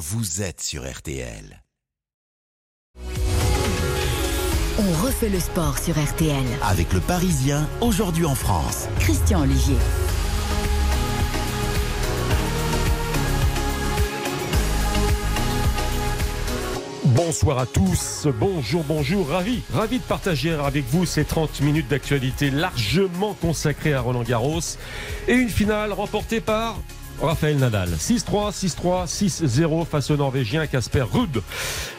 vous êtes sur RTL. On refait le sport sur RTL. Avec le Parisien, aujourd'hui en France. Christian Olivier. Bonsoir à tous, bonjour, bonjour, ravi, ravi de partager avec vous ces 30 minutes d'actualité largement consacrées à Roland Garros et une finale remportée par Raphaël Nadal. 6-3, 6-3, 6-0 face au Norvégien Casper Ruud.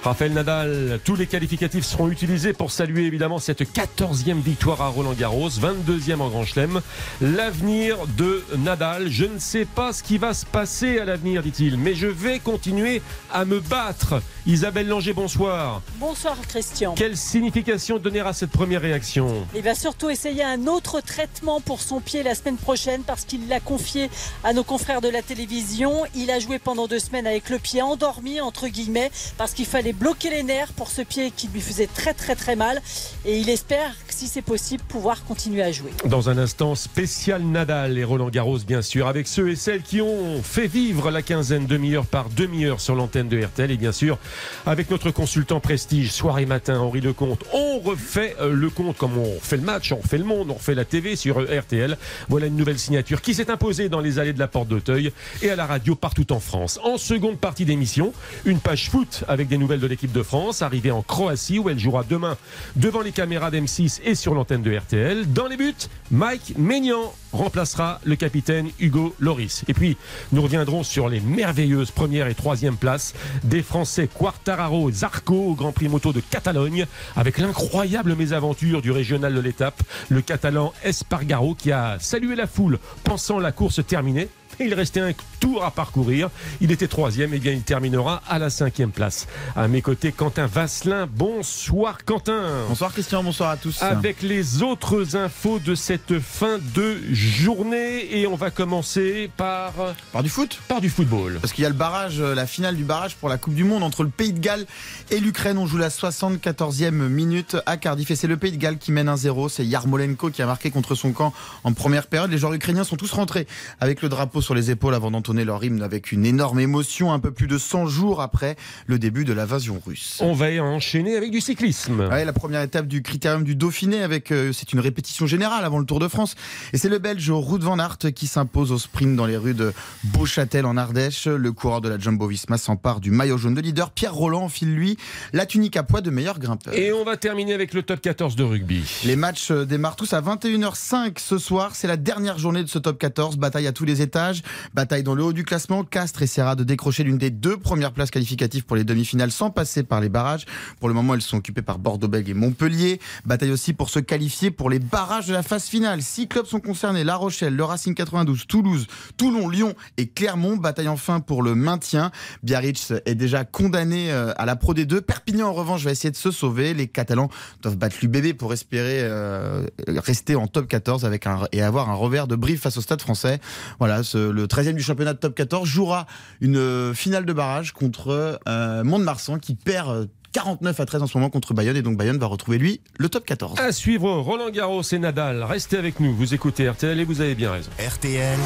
Raphaël Nadal, tous les qualificatifs seront utilisés pour saluer évidemment cette 14e victoire à Roland Garros, 22e en Grand Chelem. L'avenir de Nadal, je ne sais pas ce qui va se passer à l'avenir, dit-il, mais je vais continuer à me battre. Isabelle Langer, bonsoir. Bonsoir Christian. Quelle signification donner à cette première réaction? Il va surtout essayer un autre traitement pour son pied la semaine prochaine parce qu'il l'a confié à nos confrères de la télévision. Il a joué pendant deux semaines avec le pied endormi, entre guillemets, parce qu'il fallait bloquer les nerfs pour ce pied qui lui faisait très très très mal. Et il espère, si c'est possible, pouvoir continuer à jouer. Dans un instant, spécial Nadal et Roland Garros, bien sûr, avec ceux et celles qui ont fait vivre la quinzaine demi-heure par demi-heure sur l'antenne de RTL. Et bien sûr, avec notre consultant prestige, soir et matin, Henri Lecomte, on refait euh, le compte comme on fait le match, on fait le monde, on refait la TV sur euh, RTL. Voilà une nouvelle signature qui s'est imposée dans les allées de la Porte d'Auteuil et à la radio partout en France. En seconde partie d'émission, une page foot avec des nouvelles de l'équipe de France, arrivée en Croatie où elle jouera demain devant les caméras d'M6 et sur l'antenne de RTL. Dans les buts, Mike Maignan remplacera le capitaine Hugo Loris. Et puis, nous reviendrons sur les merveilleuses premières et troisième places des Français Quartararo et Zarco au Grand Prix moto de Catalogne, avec l'incroyable mésaventure du régional de l'étape, le Catalan Espargaro qui a salué la foule pensant la course terminée. Il restait un tour à parcourir. Il était troisième, et bien il terminera à la cinquième place. À mes côtés, Quentin Vasselin. Bonsoir Quentin. Bonsoir Christian, bonsoir à tous. Avec les autres infos de cette fin de journée et on va commencer par par du foot, par du football. Parce qu'il y a le barrage, euh, la finale du barrage pour la Coupe du Monde entre le Pays de Galles et l'Ukraine. On joue la 74e minute à Cardiff et c'est le Pays de Galles qui mène 1-0. C'est Yarmolenko qui a marqué contre son camp en première période. Les joueurs ukrainiens sont tous rentrés avec le drapeau sur les épaules avant d'entonner leur hymne avec une énorme émotion un peu plus de 100 jours après le début de l'invasion russe. On va enchaîner avec du cyclisme. Ouais, la première étape du critérium du Dauphiné avec euh, c'est une répétition générale avant le Tour de France et c'est le Belge Ruud van Aert qui s'impose au sprint dans les rues de Beauchâtel en Ardèche. Le coureur de la Jumbo-Visma s'empare du maillot jaune de leader. Pierre Roland enfile lui la tunique à poids de meilleur grimpeur. Et on va terminer avec le top 14 de rugby. Les matchs euh, démarrent tous à 21h05 ce soir. C'est la dernière journée de ce top 14. Bataille à tous les étages. Bataille dans le haut du classement. Castres essaiera de décrocher l'une des deux premières places qualificatives pour les demi-finales sans passer par les barrages. Pour le moment, elles sont occupées par Bordeaux-Bègles et Montpellier. Bataille aussi pour se qualifier pour les barrages de la phase finale. Six clubs sont concernés. La Rochelle, le Racing 92, Toulouse, Toulon, Lyon et Clermont. Bataille enfin pour le maintien. Biarritz est déjà condamné euh, à la Pro D2. Perpignan, en revanche, va essayer de se sauver. Les Catalans doivent battre l'UBB pour espérer euh, rester en top 14 avec et avoir un revers de brief face au Stade français. Voilà, le 13e du championnat de top 14 jouera une euh, finale de barrage contre euh, Mont-de-Marsan qui perd euh, 49 à 13 en ce moment contre Bayonne et donc Bayonne va retrouver lui le top 14. À suivre Roland Garros et Nadal. Restez avec nous, vous écoutez RTL et vous avez bien raison. RTL,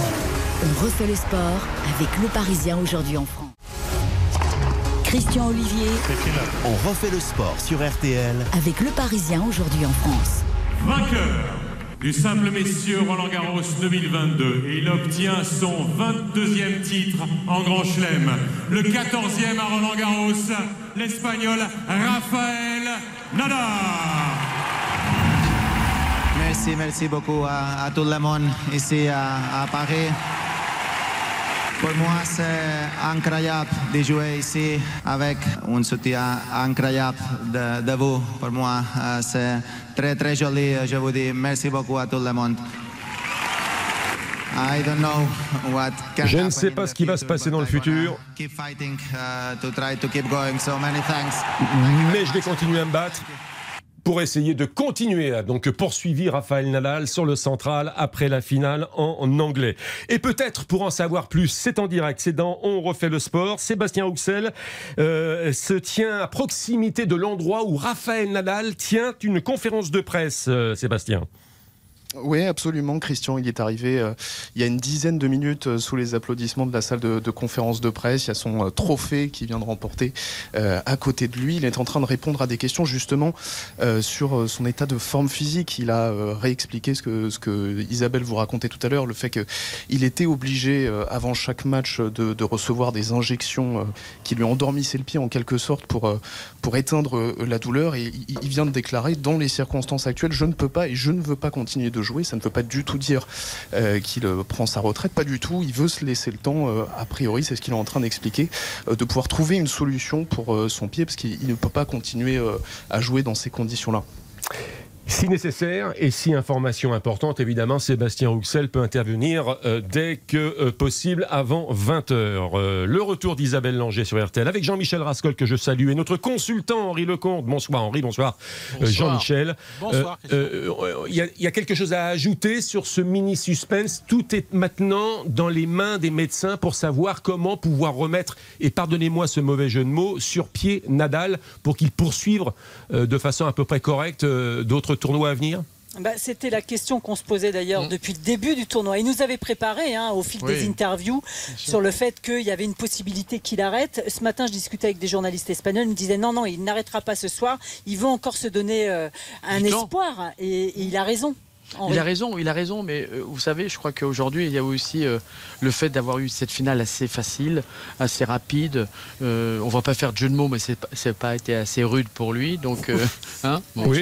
On refait le sport avec le Parisien aujourd'hui en France. Christian Olivier on refait le sport sur RTL avec le Parisien aujourd'hui en France. Vainqueur du simple messieurs Roland Garros 2022 et il obtient son 22e titre en Grand Chelem. Le 14e à Roland Garros, l'Espagnol Rafael Nadal. Merci, merci beaucoup à, tout le monde ici à Paris. Pour moi, c'est incroyable de jouer ici avec un soutien incroyable de, de vous. Pour moi, euh, c'est très, très joli. Je vous dis merci beaucoup à tout le monde. I don't know what can Je ne sais pas ce qui va se passer dans le futur. Keep fighting uh, to try to keep going. So many thanks. Mais je vais continuer à me battre pour essayer de continuer à donc poursuivre Raphaël Nadal sur le central après la finale en, anglais. Et peut-être pour en savoir plus, c'est en direct, c'est dans On refait le sport. Sébastien Huxel euh, se tient à proximité de l'endroit où Raphaël Nadal tient une conférence de presse, euh, Sébastien. Oui, absolument, Christian. Il est arrivé euh, il y a une dizaine de minutes euh, sous les applaudissements de la salle de, conférence de presse. Il y a son euh, trophée qui vient de remporter à côté de lui. Il est en train de répondre à des questions justement sur son état de forme physique. Il a réexpliqué ce que, Isabelle vous racontait tout à l'heure, le fait qu'il était obligé avant chaque match de, recevoir des injections qui lui endormissaient le pied en quelque sorte pour, pour éteindre la douleur. Et il, il vient de déclarer, dans les circonstances actuelles, je ne peux pas et je ne veux pas continuer de jouer. Ça ne veut pas du tout dire euh, qu'il euh, prend sa retraite, pas du tout. Il veut se laisser le temps, euh, a priori, c'est ce qu'il est en train d'expliquer, de pouvoir trouver une solution pour son pied, parce qu'il il ne peut pas continuer à jouer dans ces conditions-là. Si nécessaire et si information importante, évidemment, Sébastien Rouxel peut intervenir euh, dès que euh, possible avant 20h. le retour d'Isabelle Langer sur RTL avec Jean-Michel Rascol que je salue et notre consultant Henri Lecomte. Bonsoir Henri, bonsoir, Euh, Bonsoir. Jean-Michel. Bonsoir, Euh, euh, Il y, y a quelque chose à ajouter sur ce mini suspense. Tout est maintenant dans les mains des médecins pour savoir comment pouvoir remettre, et pardonnez-moi ce mauvais jeu de mots, sur pied Nadal pour qu'il poursuive euh, de façon à peu près correcte euh, d'autres tournois à venir Bah, C'était la question qu'on se posait d'ailleurs Mm. depuis le début du tournoi. Il nous avait préparé hein, au fil Oui. des interviews sur le fait qu'il y avait une possibilité qu'il arrête. Ce matin, je discutais avec des journalistes espagnols. Ils me disaient non, non, il n'arrêtera pas ce soir. Il veut encore se donner euh, un Du espoir. Et, et il a raison. Henri. Il a raison, il a raison, mais euh, vous savez, je crois qu'aujourd'hui, il y a aussi euh, le fait d'avoir eu cette finale assez facile, assez rapide. Euh, on va pas faire de jeu de mots, mais c'est pas- c'est pas été assez rude pour lui, donc euh, hein Bon, drôle.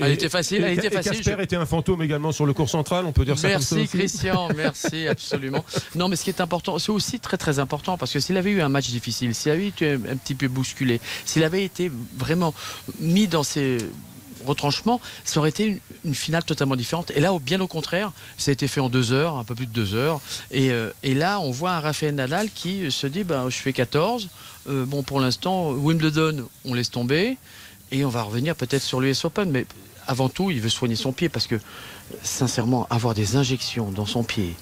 elle était facile, elle et- était et facile. Casper je- était un fantôme également sur le cours central, on peut dire ça comme ça Merci aussi Christian, merci absolument. Non, mais ce qui est important, c'est aussi très très important parce que s'il avait eu un match difficile, s'il avait été un, un petit peu bousculé, s'il avait été vraiment mis dans ses retranchements, ça aurait été une, finale totalement différente. Et là, bien au contraire, ça a été fait en deux heures, un peu plus de deux heures. Et, euh, là, on voit un Rafael Nadal qui se dit, ben, je fais 14. Euh, bon, pour l'instant, Wimbledon, on laisse tomber. Et on va revenir peut-être sur l'US Open. Mais avant tout, il veut soigner son pied parce que, sincèrement, avoir des injections dans son pied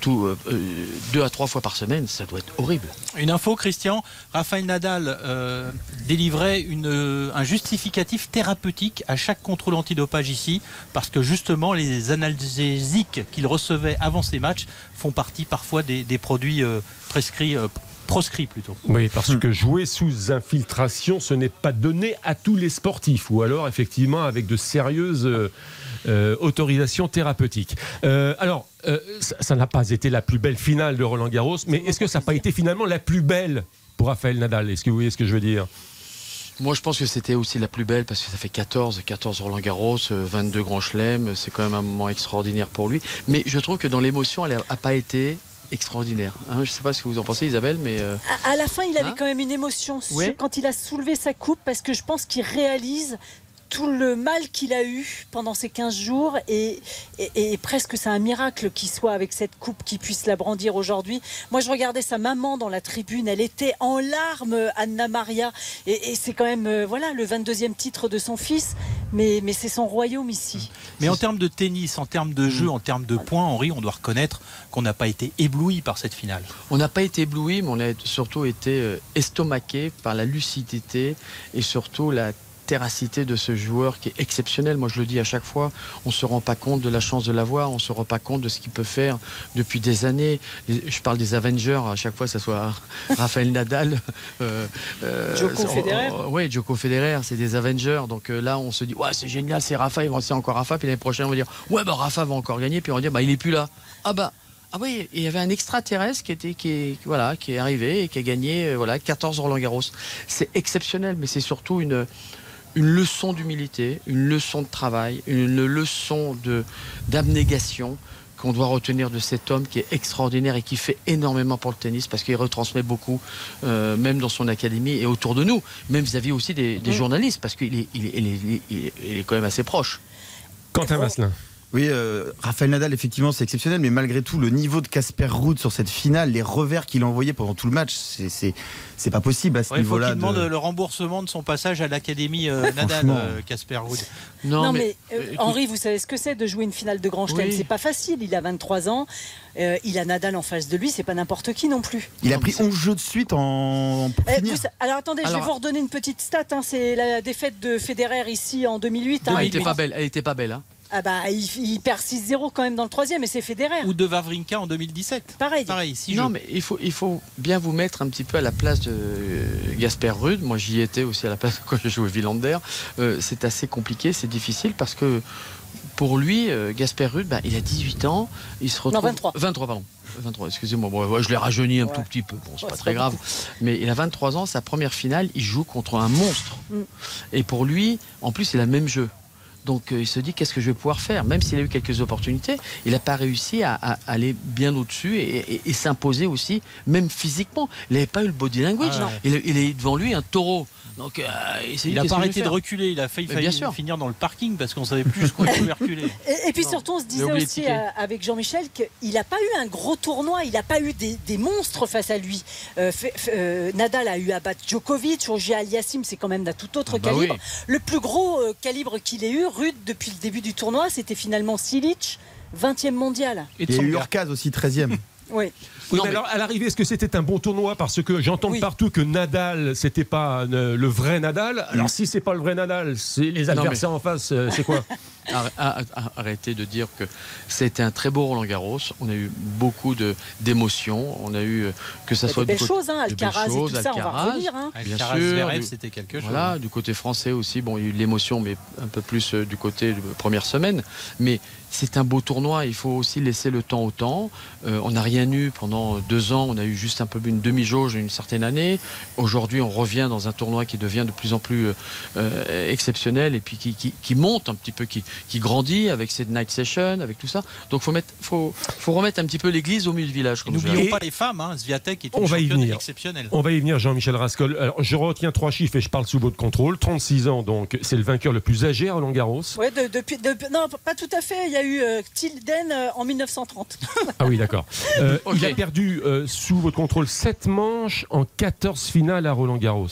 tout, euh, euh, deux à trois fois par semaine, ça doit être horrible. Une info, Christian. Raphaël Nadal euh, délivrait une, euh, un justificatif thérapeutique à chaque contrôle antidopage ici, parce que justement, les analgésiques qu'il recevait avant ses matchs font partie parfois des, des produits euh, prescrits, euh, proscrits plutôt. Oui, parce que jouer sous infiltration, ce n'est pas donné à tous les sportifs, ou alors effectivement avec de sérieuses euh, autorisations thérapeutiques. Euh, alors, euh, ça n'a pas été la plus belle finale de Roland Garros, mais est-ce que ça n'a pas été finalement la plus belle pour Raphaël Nadal? Est-ce que vous voyez ce que je veux dire? Moi, je pense que c'était aussi la plus belle parce que ça fait 14, 14 Roland Garros, euh, 22 Grand Chelem. C'est quand même un moment extraordinaire pour lui. Mais je trouve que dans l'émotion, elle n'a pas été extraordinaire. Hein, je ne sais pas ce que vous en pensez, Isabelle, mais euh, À, à la fin, il avait Hein quand même une émotion Ouais. quand il a soulevé sa coupe parce que je pense qu'il réalise tout le mal qu'il a eu pendant ces 15 jours et, et- et presque c'est un miracle qu'il soit avec cette coupe, qu'il puisse la brandir aujourd'hui. Moi, je regardais sa maman dans la tribune, elle était en larmes, Anna Maria, et, et c'est quand même euh, voilà le 22e titre de son fils, mais, mais c'est son royaume ici. Mais en termes de tennis, en termes de jeu, en termes de points, Henri, on doit reconnaître qu'on n'a pas été ébloui par cette finale. on n'a pas été ébloui, mais on a surtout été euh, estomaqué par la lucidité et surtout la téracité de ce joueur qui est exceptionnel. Moi, je le dis à chaque fois, on se rend pas compte de la chance de l'avoir, on se rend pas compte de ce qu'il peut faire depuis des années. Je parle des Avengers à chaque fois, que ce soit Raphaël Nadal, euh, euh, c'est- Federer. ouais, Djoko Federer, c'est des Avengers. Donc euh, là, on se dit, ouais, c'est génial, c'est Rafa, il va c'est encore Rafa. Puis l'année prochaine, on va dire, ouais, bah Rafa va encore gagner. Puis on va dire, bah il est plus là. Ah bah. Ah oui, il y avait un extraterrestre qui était qui est, voilà qui est arrivé et qui a gagné voilà 14 Roland Garros. C'est exceptionnel, mais c'est surtout une une leçon d'humilité, une leçon de travail, une leçon de d'abnégation qu'on doit retenir de cet homme qui est extraordinaire et qui fait énormément pour le tennis parce qu'il retransmet beaucoup, euh, même dans son académie et autour de nous, même vis-à-vis aussi des, des journalistes, parce qu'il est, il est, il est- il est- il est quand même assez proche. Quentin Vasselin. Oui, euh, Raphaël Nadal, effectivement, c'est exceptionnel, mais malgré tout, le niveau de Casper Ruud sur cette finale, les revers qu'il a envoyés pendant tout le match, c'est- pas possible à ce Ouais, il faut niveau-là. qu'il demande de- le remboursement de son passage à l'Académie euh, Nadal, euh, Casper Ruud. Non, mais, euh, Henri, vous savez ce que c'est de jouer une finale de Grand Chelem? Oui. C'est pas facile. Il a 23 ans, euh, il a Nadal en face de lui, c'est pas n'importe qui non plus. Il a pris mais 11 jeux de suite en. vous alors attendez, je vais vous redonner une petite stat. hein, c'est la défaite de Federer ici en 2008. hein. elle Il était pas belle, elle était pas belle. hein. Ah bah, il, il perd 6-0 quand même dans le troisième et c'est Federer. Ou de Wawrinka en 2017. Pareil. Pareil, si Non, mais il faut, il faut bien vous mettre un petit peu à la place de euh, Gasper Rude. Moi, j'y étais aussi à la place quand je jouais au Villander. Euh, c'est assez compliqué, c'est difficile parce que pour lui, euh, Gasper Rude, bah, il a 18 ans. Il se retrouve. 23. 23, pardon. 23, excusez-moi, bon, ouais, je l'ai rajeuni un Ouais. tout petit peu, bon, c'est Ouais, pas très pas grave. Mais il a 23 ans, sa première finale, il joue contre un monstre. Mm. Et pour lui, en plus, il a le même jeu. Donc euh, il se dit qu'est-ce que je vais pouvoir faire? Même s'il a eu quelques opportunités, il n'a pas réussi à, à aller bien au-dessus et, et- et s'imposer aussi, même physiquement. Il n'avait pas eu le body language. Ah ouais. il, a- il est devant lui un taureau. Donc euh, il n'a pas arrêté de reculer, il a failli, bien sûr. finir dans le parking parce qu'on savait plus jusqu'où il pouvait reculer. Et, et puis Non. surtout, on se disait aussi euh, avec Jean-Michel qu'il n'a pas eu un gros tournoi, il n'a pas eu des, des monstres face à lui. Euh, euh, Nadal a eu à battre Djokovic, Roger Aliassim, c'est quand même d'un tout autre Ah bah calibre. oui. Le plus gros euh, calibre qu'il ait eu, rude, depuis le début du tournoi, c'était finalement Silic, 20e mondial. Et Il y a eu. Urkaz aussi, 13e. Oui. Oui, Non, mais mais- alors, à l'arrivée, est-ce que c'était un bon tournoi Parce que j'entends Oui. partout que Nadal, c'était pas euh, le vrai Nadal. Alors, si c'est pas le vrai Nadal, c'est les mais- adversaires en face, euh, c'est quoi? Arr- arr- arr- Arrêtez de dire que c'était un très beau Roland Garros. On a eu beaucoup de- d'émotions. On a eu euh, que ça Il y a soit des belles choses, hein, Alcaraz et choses, tout ça, on va Alcaraz. revenir. hein. Bien Alcaraz, sûr, c'était quelque chose. Voilà, du côté français aussi, bon, il y a eu de l'émotion, mais un peu plus du côté de première semaine. Mais c'est un beau tournoi, il faut aussi laisser le temps au temps. Euh, on n'a rien eu pendant deux ans, on a eu juste un peu une demi-jauge une certaine année. Aujourd'hui, on revient dans un tournoi qui devient de plus en plus euh, euh, exceptionnel et puis qui, qui- qui monte un petit peu, qui, qui grandit avec cette night session, avec tout ça. Donc, faut mettre, faut, faut remettre un petit peu l'église au milieu du village. N'oublions pas les femmes, hein. Sviatek est On une va y venir. exceptionnelle. On va y venir, Jean-Michel Rascol. Alors, je retiens trois chiffres et je parle sous votre contrôle. 36 ans, donc, c'est le vainqueur le plus âgé à Roland Garros. De- de- non, pas tout à fait. Il y a eu euh, Tilden euh, en 1930. Ah oui, d'accord. Euh, Ok. Il a perdu euh, sous votre contrôle 7 manches en 14 finales à Roland Garros.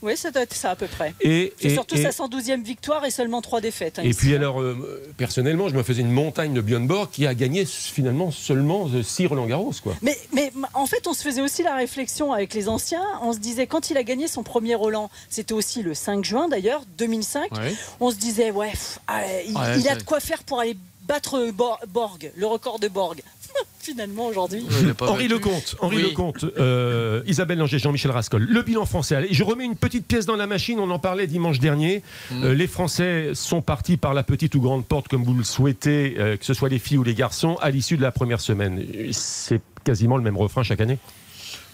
Oui, ça doit être ça à peu près. Et, surtout et- sa 112e victoire et seulement trois défaites. hein, Et ici. puis alors, euh, personnellement, je me faisais une montagne de Björn Borg qui a gagné finalement seulement 6 Roland Garros. Quoi. Mais, mais en fait, on se faisait aussi la réflexion avec les anciens. On se disait, quand il a gagné son premier Roland, c'était aussi le 5 juin d'ailleurs, 2005. Ouais. On se disait, ouais, pff, ah, il, Ouais, il a de quoi faire pour aller battre Bor- Borg, le record de Borg. Finalement, aujourd'hui. Henri. Lecomte, Henri Oui. Lecomte, euh, Isabelle Langer, Jean-Michel Rascol. Le bilan français. Allez, je remets une petite pièce dans la machine. On en parlait dimanche dernier. Mm. Euh, les Français sont partis par la petite ou grande porte, comme vous le souhaitez, euh, que ce soit les filles ou les garçons, à l'issue de la première semaine. C'est quasiment le même refrain chaque année.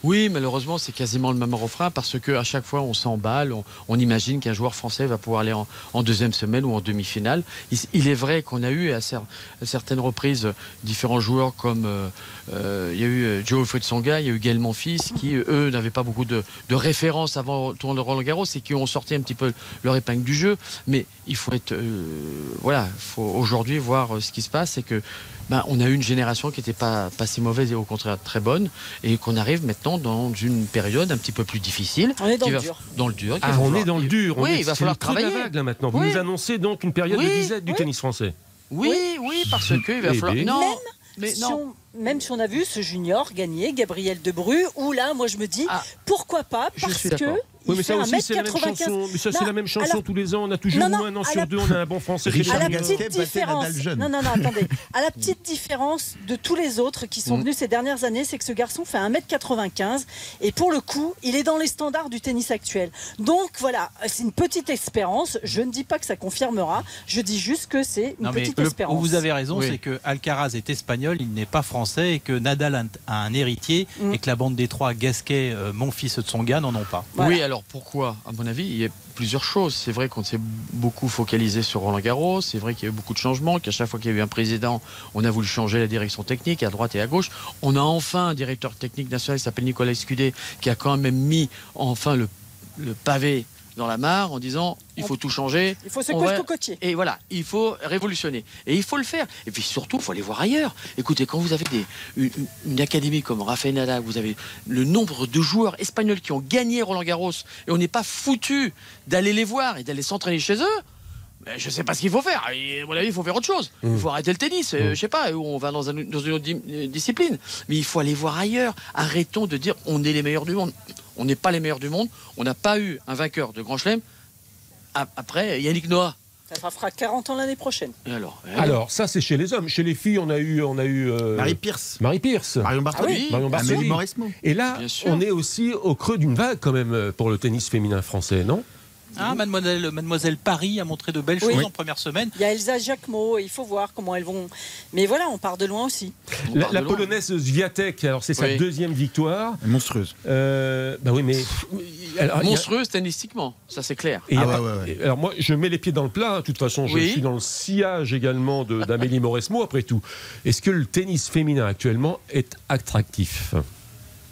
Oui, malheureusement, c'est quasiment le même refrain parce que à chaque fois, on s'emballe, on, imagine qu'un joueur français va pouvoir aller en, deuxième semaine ou en demi-finale. Il, est vrai qu'on a eu à, cer- à certaines reprises différents joueurs comme euh, euh, il y a eu euh, Joe Tsonga, il y a eu Gaël Monfils qui eux n'avaient pas beaucoup de, références avant le tour de Roland Garros et qui ont sorti un petit peu leur épingle du jeu. Mais il faut être faut aujourd'hui voir ce qui se passe, c'est que ben, on a eu une génération qui n'était pas, pas si mauvaise et au contraire très bonne, et qu'on arrive maintenant dans une période un petit peu plus difficile. On est dans le dur. Dans le dur. qu'il Ah, on falloir- est dans le dur. On Oui, est- il va falloir travailler. vague, là, maintenant. Vous Oui. nous annoncez donc une période de disette du oui. tennis français. Oui, oui, parce qu'il va Eh falloir. ben. Non, Même mais Si non. on- même si on a vu ce junior gagner, Gabriel Debru, où là, moi je me dis, Ah, pourquoi pas? Je Parce suis que Oui, mais ça aussi, c'est la même 1m95. chanson. Mais ça, c'est la même chanson tous les ans. On a toujours un an sur deux, on a un bon français. Richard à la Gasquet petite différence. Nadal jeune. Non, non, non, attendez. À la petite différence de tous les autres qui sont Mm. venus ces dernières années, c'est que ce garçon fait 1m95 et pour le coup, il est dans les standards du tennis actuel. Donc voilà, c'est une petite espérance. Je ne dis pas que ça confirmera. Je dis juste que c'est une Non, petite le- espérance. où vous avez raison, Oui. c'est que Alcaraz est espagnol, il n'est pas français, et que Nadal a un- héritier, Mm. et que la bande des trois, Gasquet, euh, mon fils Tsonga, n'en ont pas. Voilà. Oui, alors pourquoi À mon avis, il y a plusieurs choses. C'est vrai qu'on s'est beaucoup focalisé sur Roland Garros. C'est vrai qu'il y a eu beaucoup de changements. Qu'à chaque fois qu'il y a eu un président, on a voulu changer la direction technique à droite et à gauche. On a enfin un directeur technique national qui s'appelle Nicolas Escudé, qui a quand même mis enfin le pavé dans la mare en disant il faut tout changer. Il faut secouer va- le cocotier. Et voilà, il faut révolutionner. Et il faut le faire. Et puis surtout, il faut aller voir ailleurs. Écoutez, quand vous avez des, une, académie comme Rafael Nadal, vous avez le nombre de joueurs espagnols qui ont gagné Roland Garros, et on n'est pas foutu d'aller les voir et d'aller s'entraîner chez eux. Ben, je ne sais pas ce qu'il faut faire. À mon avis, il faut faire autre chose. Il faut arrêter le tennis. euh, Je sais pas, ou on va dans, un- dans une autre di- euh, discipline. Mais il faut aller voir ailleurs. Arrêtons de dire on est les meilleurs du monde. On n'est pas les meilleurs du monde. On n'a pas eu un vainqueur de Grand Chelem après Yannick Noah. Ça fera 40 ans l'année prochaine. Et alors eh Alors, ça, c'est chez les hommes. Chez les filles, on a eu. On a eu euh, Marie Pierce. Marie Pierce. Marion Bartoli. Ah oui. Marion Bartoli. Et là, on est aussi au creux d'une vague, quand même, pour le tennis féminin français, non? Ah, mademoiselle, mademoiselle Paris a montré de belles Oui. choses Oui. en première semaine. Il y a Elsa Jacquemot, il faut voir comment elles vont. Mais voilà, on part de loin aussi. On La, loin. polonaise Zviatek, alors c'est sa deuxième victoire. Monstrueuse. Euh, bah oui, mais. alors, y a- Monstrueuse tennistiquement, ça c'est clair. Ah ouais, pas- ouais, ouais. et Alors moi, je mets les pieds dans le plat. hein. De toute façon, je Oui. suis dans le sillage également de- d'Amélie Mauresmo, après tout. Est-ce que le tennis féminin actuellement est attractif?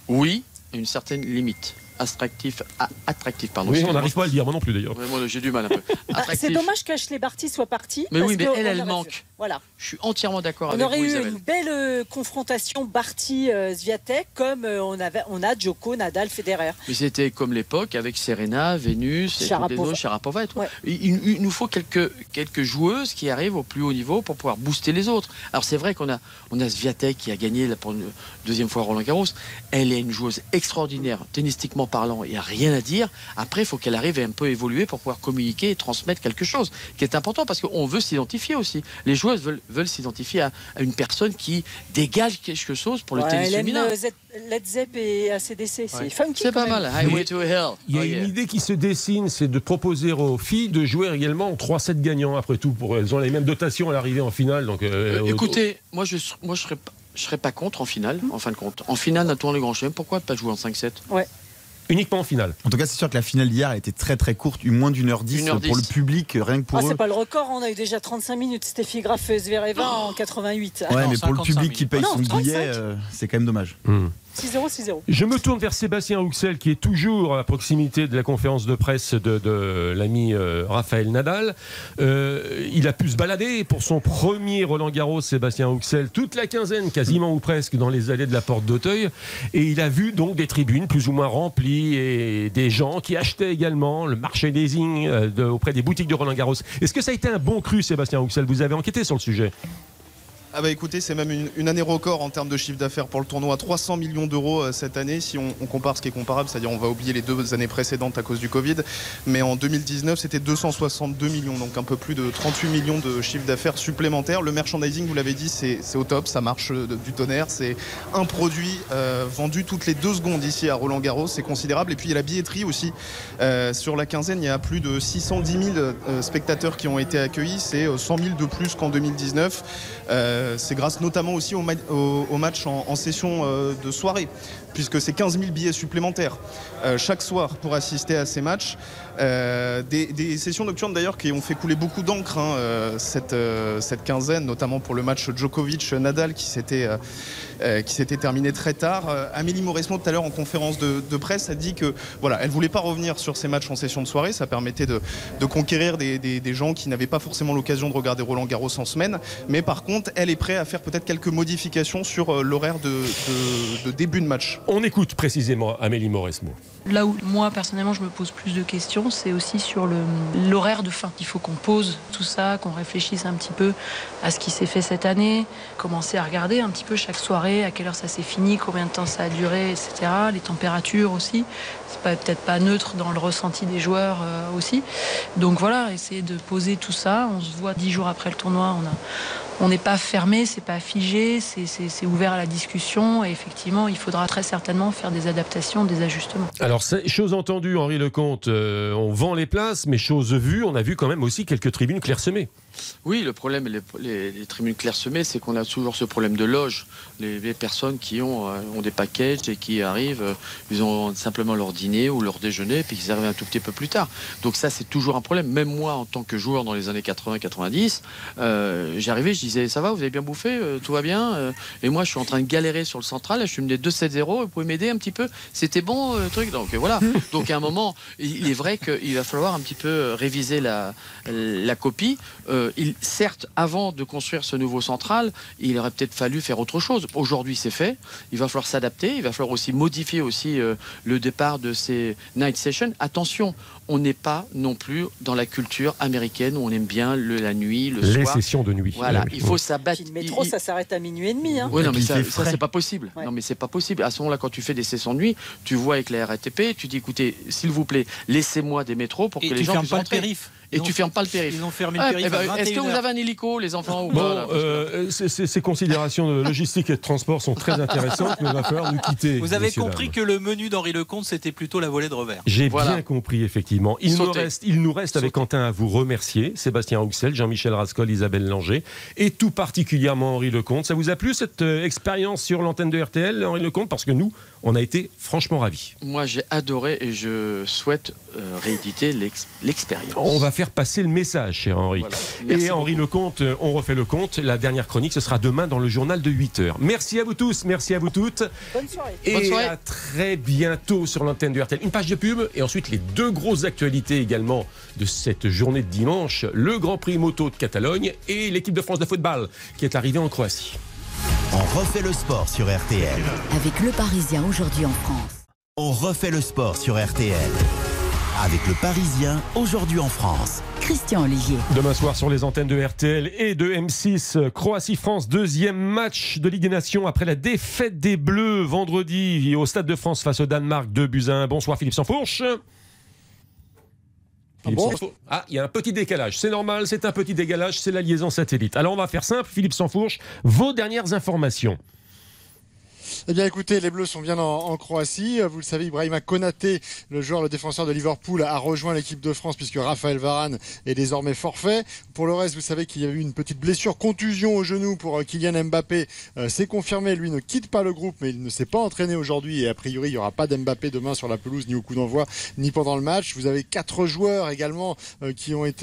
Oui, à une certaine limite. Attractif, ah, attractif, pardon. Oui, on n'arrive pas à le dire, moi non plus d'ailleurs. Ouais, moi, j'ai du mal un peu. Ah, Attractif. c'est dommage qu'Ashley Barty soit partie. Mais parce oui, mais que elle, elle manque. Voilà. Je suis entièrement d'accord On avec aurait vous, eu Isabelle. une belle euh, confrontation Barty-Sviatek comme euh, on, avait, on a Djoko, Nadal, Federer. Mais c'était comme l'époque avec Serena, Vénus, et Sharapova. autres, Sharapova et tout. Ouais. Il, nous faut quelques, quelques joueuses qui arrivent au plus haut niveau pour pouvoir booster les autres. Alors c'est vrai qu'on a, on a Sviatek qui a gagné la, pour une deuxième fois Roland Garros. Elle est une joueuse extraordinaire, tennistiquement parlant, il n'y a rien à dire. Après, il faut qu'elle arrive à un peu évoluer pour pouvoir communiquer et transmettre quelque chose qui est important parce qu'on veut s'identifier aussi. Les joueuses veulent, veulent s'identifier à, à une personne qui dégage quelque chose pour le Ouais, tennis féminin. euh, Led Zepp et ACDC. C'est funky. C'est pas même. mal. Highway to Hell. Il y a Oh, une yeah. idée qui se dessine, c'est de proposer aux filles de jouer également en 3 sets gagnants après tout. Pour, elles ont les mêmes dotations à l'arrivée en finale. Donc, euh, Euh, au- écoutez, moi je ser- moi je serais pas je serais pas contre en finale, en fin de compte. En finale d'un tournoi Grand Chelem, pourquoi pas jouer en 5-7 uniquement en finale. En tout cas, c'est sûr que la finale d'hier a été très très courte, eu moins d'une heure dix 1h10. pour le public, rien que pour Ah, eux. c'est pas le record, on a eu déjà 35 minutes. Steffi Graf Zvereva en 88. Ouais, Non, mais pour le 55 public qui paye Non, son 35. billet, euh, c'est quand même dommage. 6-0, 6-0. Je me tourne vers Sébastien Huxel, qui est toujours à proximité de la conférence de presse de, l'ami euh, Raphaël Nadal. Euh, il a pu se balader pour son premier Roland Garros, Sébastien Huxel, toute la quinzaine, quasiment ou presque, dans les allées de la porte d'Auteuil. Et il a vu donc des tribunes plus ou moins remplies et des gens qui achetaient également le merchandising euh, de- auprès des boutiques de Roland Garros. Est-ce que ça a été un bon cru, Sébastien Huxel Vous avez enquêté sur le sujet? Ah bah écoutez, c'est même une, année record en termes de chiffre d'affaires pour le tournoi, 300 millions d'euros euh, cette année. Si on, compare ce qui est comparable, c'est-à-dire on va oublier les deux années précédentes à cause du Covid, mais en 2019 c'était 262 millions, donc un peu plus de 38 millions de chiffre d'affaires supplémentaires. Le merchandising, vous l'avez dit, c'est au top, ça marche euh, du tonnerre. C'est un produit euh, vendu toutes les deux secondes ici à Roland Garros, c'est considérable. Et puis il y a la billetterie aussi. Sur la quinzaine, il y a plus de 610 000 euh, spectateurs qui ont été accueillis, c'est euh, 100 000 de plus qu'en 2019. Euh, c'est grâce notamment aussi au, ma- au- au match en, session euh, de soirée, puisque c'est 15 000 billets supplémentaires euh, chaque soir pour assister à ces matchs. Des, sessions nocturnes d'ailleurs qui ont fait couler beaucoup d'encre hein, cette, quinzaine, notamment pour le match Djokovic-Nadal qui s'était terminé très tard. Amélie Mauresmo tout à l'heure en conférence de, presse a dit que voilà, elle voulait pas revenir sur ces matchs en session de soirée, ça permettait de, conquérir des, des- des gens qui n'avaient pas forcément l'occasion de regarder Roland Garros en semaine, mais par contre elle est prête à faire peut-être quelques modifications sur euh, l'horaire de, de- de début de match. On écoute précisément Amélie Mauresmo. Là où moi personnellement je me pose plus de questions, c'est aussi sur l'horaire de fin. Il faut qu'on pose tout ça, qu'on réfléchisse un petit peu à ce qui s'est fait cette année, commencer à regarder un petit peu chaque soirée, à quelle heure ça s'est fini, combien de temps ça a duré, etc. Les températures aussi. C'est peut-être pas neutre dans le ressenti des joueurs euh, aussi. Donc voilà, essayer de poser tout ça. On se voit dix jours après le tournoi, on a on n'est pas fermé, c'est pas figé, c'est- ouvert à la discussion et effectivement, il faudra très certainement faire des adaptations, des ajustements. Alors, chose entendue, Henri Lecomte, euh, on vend les places, mais chose vue, on a vu quand même aussi quelques tribunes clairsemées. Oui, le problème, les, les- les tribunes clairsemées, c'est qu'on a toujours ce problème de loge. Les, les personnes qui ont, euh, ont des packages et qui arrivent, euh, ils ont simplement leur dîner ou leur déjeuner, puis ils arrivent un tout petit peu plus tard. Donc ça, c'est toujours un problème. Même moi, en tant que joueur dans les années 80-90, euh, j'arrivais, je disais, ça va, vous avez bien bouffé, euh, tout va bien Euh, Et moi, je suis en train de galérer sur le central, là, je suis mené 2-7-0, vous pouvez m'aider un petit peu C'était bon, euh, truc? Donc voilà. Donc à un moment, il est vrai qu'il va falloir un petit peu réviser la, la copie. Il, certes, avant de construire ce nouveau central, il aurait peut-être fallu faire autre chose. Aujourd'hui, c'est fait. Il va falloir s'adapter. Il va falloir aussi modifier aussi le départ de ces night sessions. Attention, on n'est pas non plus dans la culture américaine où on aime bien le- la nuit, le Les soir. sessions de nuit. Voilà, il faut s'abattre. Le métro, il- ça s'arrête à minuit et demi. Hein. oui, non, mais ça, c'est pas possible. Ouais. Non, mais c'est pas possible. À ce moment-là, quand tu fais des sessions de nuit, tu vois avec la RATP, tu dis écoutez, s'il vous plaît, laissez-moi des métros pour Et que les tu gens fermes puissent pas le rentrer. périph. Et tu fermes pas le périph'. Ils ont fermé Ah, le périph' eh ben, Est-ce que vous 21 avez un hélico, les enfants ou Bon, pas, là euh, ces- ces ces considérations de logistique et de transport sont très intéressantes, mais il va falloir nous quitter. Vous avez compris dames. que le menu d'Henri Lecomte, c'était plutôt la volée de revers. J'ai Voilà. bien compris, effectivement. Il nous reste, il nous reste avec. Quentin à vous remercier, Sébastien Rouxel, Jean-Michel Rascol, Isabelle Langer, et tout particulièrement Henri Lecomte. Ça vous a plu cette euh, expérience sur l'antenne de RTL, Henri Lecomte Parce que nous, on a été franchement ravis. Moi, j'ai adoré et je souhaite euh, rééditer l'ex- l'expérience. On va faire passer le message, cher Henri. Voilà. Et Henri beaucoup. Lecomte, euh, on refait le compte. La dernière chronique, ce sera demain dans le journal de 8 heures. Merci à vous tous, merci à vous toutes. Bonne soirée. Et Bonne soirée. à très bientôt sur l'antenne de RTL. Une page de pub et ensuite les deux grosses actualités également de cette journée de dimanche. Le Grand Prix moto de Catalogne et l'équipe de France de football qui est arrivée en Croatie. On refait le sport sur RTL. Avec Le Parisien aujourd'hui en France. On refait le sport sur RTL. Avec le Parisien, aujourd'hui en France. Christian Olivier. Demain soir sur les antennes de RTL et de M6, Croatie-France, deuxième match de Ligue des Nations après la défaite des Bleus vendredi au Stade de France face au Danemark, 2 buts à 1. Bonsoir Philippe Sansfourche. Bon Sansfourche. Ah, il y a un petit décalage. C'est normal, c'est un petit décalage, c'est la liaison satellite. Alors on va faire simple, Philippe Sansfourche, vos dernières informations. Eh bien, écoutez, les Bleus sont bien en, Croatie. Vous le savez, Ibrahima Konaté, le joueur, le défenseur de Liverpool, a rejoint l'équipe de France puisque Raphaël Varane est désormais forfait. Pour le reste, vous savez qu'il y a eu une petite blessure, contusion au genou pour euh, Kylian Mbappé. Euh, C'est confirmé, lui ne quitte pas le groupe, mais il ne s'est pas entraîné aujourd'hui et a priori, il n'y aura pas d'Mbappé demain sur la pelouse, ni au coup d'envoi, ni pendant le match. Vous avez quatre joueurs également euh, qui ont été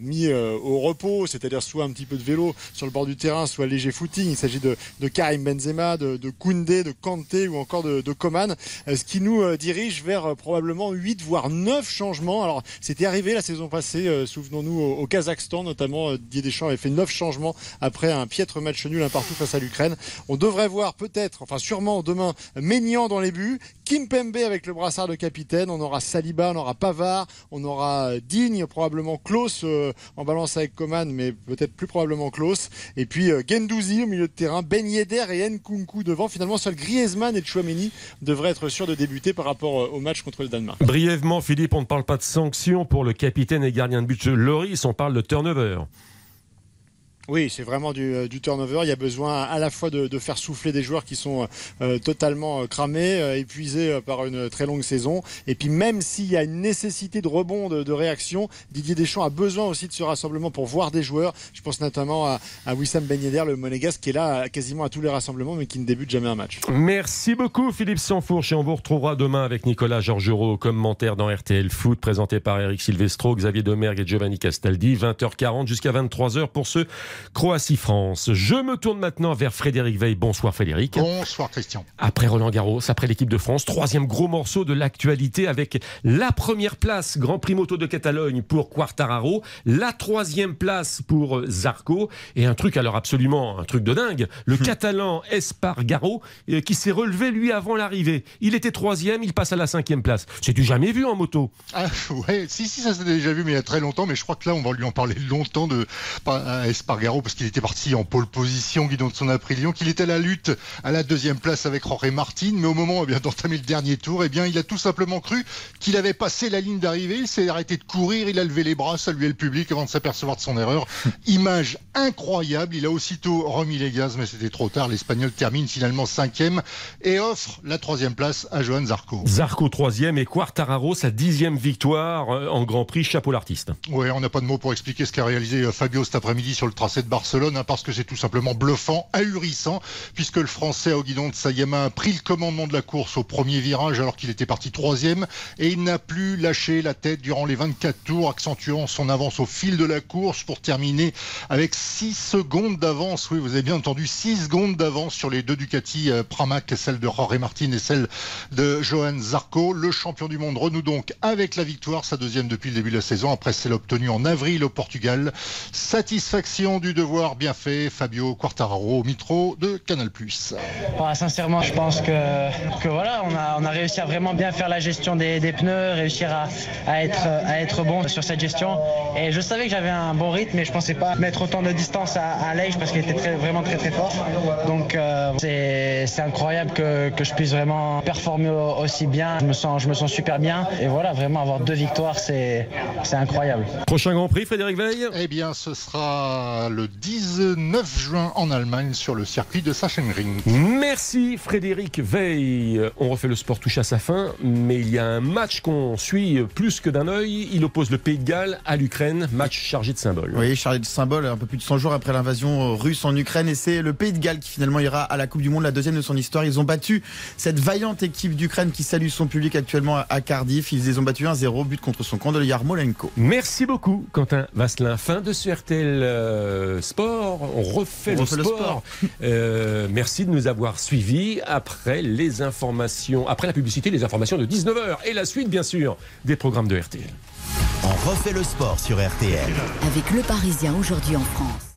mis au repos, c'est-à-dire soit un petit peu de vélo sur le bord du terrain, soit léger footing. Il s'agit de, de Karim Benzema, de, de Koundé, de Kanté ou encore de, Coman, euh, ce qui nous euh, dirige vers euh, probablement 8 voire 9 changements. Alors c'était arrivé la saison passée, souvenons-nous au, Kazakhstan notamment, Didier Deschamps avait fait 9 changements après un piètre match nul un partout face à l'Ukraine. On devrait voir peut-être, enfin sûrement demain, Maignan dans les buts, Kim Pembe avec le brassard de capitaine, on aura Saliba, on aura Pavard, on aura Digne, probablement Klaus en balance avec Coman, mais peut-être plus probablement Klaus. Et puis euh, Gendouzi au milieu de terrain, Ben Yedder et Nkunku devant. Finalement, seul Griezmann et Chouameni devraient être sûrs de débuter par rapport euh, au match contre le Danemark. Brièvement, Philippe, on ne parle pas de sanctions pour le capitaine et gardien de but Loris, on parle de turnover. Oui, c'est vraiment du, euh, du turnover. Il y a besoin à la fois de, de faire souffler des joueurs qui sont euh, totalement euh, cramés, euh, épuisés euh, par une très longue saison. Et puis même s'il y a une nécessité de rebond, de, de réaction, Didier Deschamps a besoin aussi de ce rassemblement pour voir des joueurs. Je pense notamment à, à Wissam Ben Yedder, le monégasque, qui est là quasiment à tous les rassemblements, mais qui ne débute jamais un match. Merci beaucoup Philippe Sansfourche et on vous retrouvera demain avec Nicolas Georgerot commentaire dans RTL Foot présenté par Eric Silvestro, Xavier Domergue et Giovanni Castaldi, 20h40 jusqu'à 23h pour ce Croatie-France. Je me tourne maintenant vers Frédéric Veil. Bonsoir Frédéric. Bonsoir Christian. Après Roland Garros, après l'équipe de France, troisième gros morceau de l'actualité avec la première place Grand Prix Moto de Catalogne pour Quartararo, la troisième place pour Zarco et un truc alors absolument un truc de dingue, le Catalan Espargaro euh, qui s'est relevé lui avant l'arrivée. Il était troisième, il passe à la cinquième place. C'est du jamais vu en moto. Ah, ouais, si, si, ça s'est déjà vu, mais il y a très longtemps. Mais je crois que là, on va lui en parler longtemps de à Espargaro parce qu'il était parti en pole position, guidon de son Aprilia, qu'il était à la lutte à la deuxième place avec Jorge Martin. Mais au moment eh bien, d'entamer le dernier tour, eh bien, il a tout simplement cru qu'il avait passé la ligne d'arrivée. Il s'est arrêté de courir, il a levé les bras, salué le public avant de s'apercevoir de son erreur. Image incroyable. Il a aussitôt remis les gaz, mais c'était trop tard. L'Espagnol termine finalement cinquième et offre la troisième place à Johan Zarco. Zarco troisième et Quartararo sa dixième victoire euh, en Grand Prix. Chapeau l'artiste. Ouais, on n'a pas de mots pour expliquer ce qu'a réalisé euh, Fabio cet après-midi sur le tracé de Barcelone, hein, parce que c'est tout simplement bluffant, ahurissant, puisque le Français au guidon de Sayama a pris le commandement de la course au premier virage alors qu'il était parti troisième, et il n'a plus lâché la tête durant les 24 tours, accentuant son avance au fil de la course pour terminer avec 6 secondes d'avance. Oui, vous avez bien entendu, 6 secondes d'avance sur les deux Ducati euh, Pramac, celle de Jorge Martin et celle de Johan Zarco. Le champion du monde renoue donc avec la victoire, sa deuxième depuis le début de la saison, après celle obtenue en avril au Portugal. Satisfaction du devoir bien fait, Fabio Quartararo, Mitro de Canal+. Ouais, sincèrement, je pense que, que voilà, on a, on a réussi à vraiment bien faire la gestion des, des pneus, réussir à, à être, à être bon sur cette gestion. Et je savais que j'avais un bon rythme, mais je pensais pas mettre autant de distance à, à parce qu'il était très, vraiment très très fort. Donc euh, c'est incroyable que, que je puisse vraiment performer au- aussi bien. Je me sens, je me sens super bien. Et voilà, vraiment avoir deux victoires, c'est c'est incroyable. Prochain Grand Prix, Frédéric Veil? Eh bien, ce sera le 19 juin en Allemagne sur le circuit de Sachsenring. Merci Frédéric Veil. On refait le sport touche à sa fin, mais il y a un match qu'on suit plus que d'un œil. Il oppose le Pays de Galles à l'Ukraine, match chargé de symboles. Oui, chargé de symbole, un peu plus de 100 jours après l'invasion russe en Ukraine. Et c'est le Pays de Galles qui finalement ira à la Coupe du Monde, la deuxième de son histoire. Ils ont battu cette vaillante équipe d'Ukraine qui salue son public actuellement à- à Cardiff. Ils les ont battus 1-0, but contre son camp de Yarmolenko. Merci beaucoup, Quentin Vasselin. Fin de ce RTL euh, Sport. On refait, On le, refait le sport. sport. Euh, merci de nous avoir suivis. Après les informations, après la publicité, les informations de 19h et la suite, bien sûr, des programmes de RTL. On refait le sport sur RTL. Avec le Parisien aujourd'hui en France.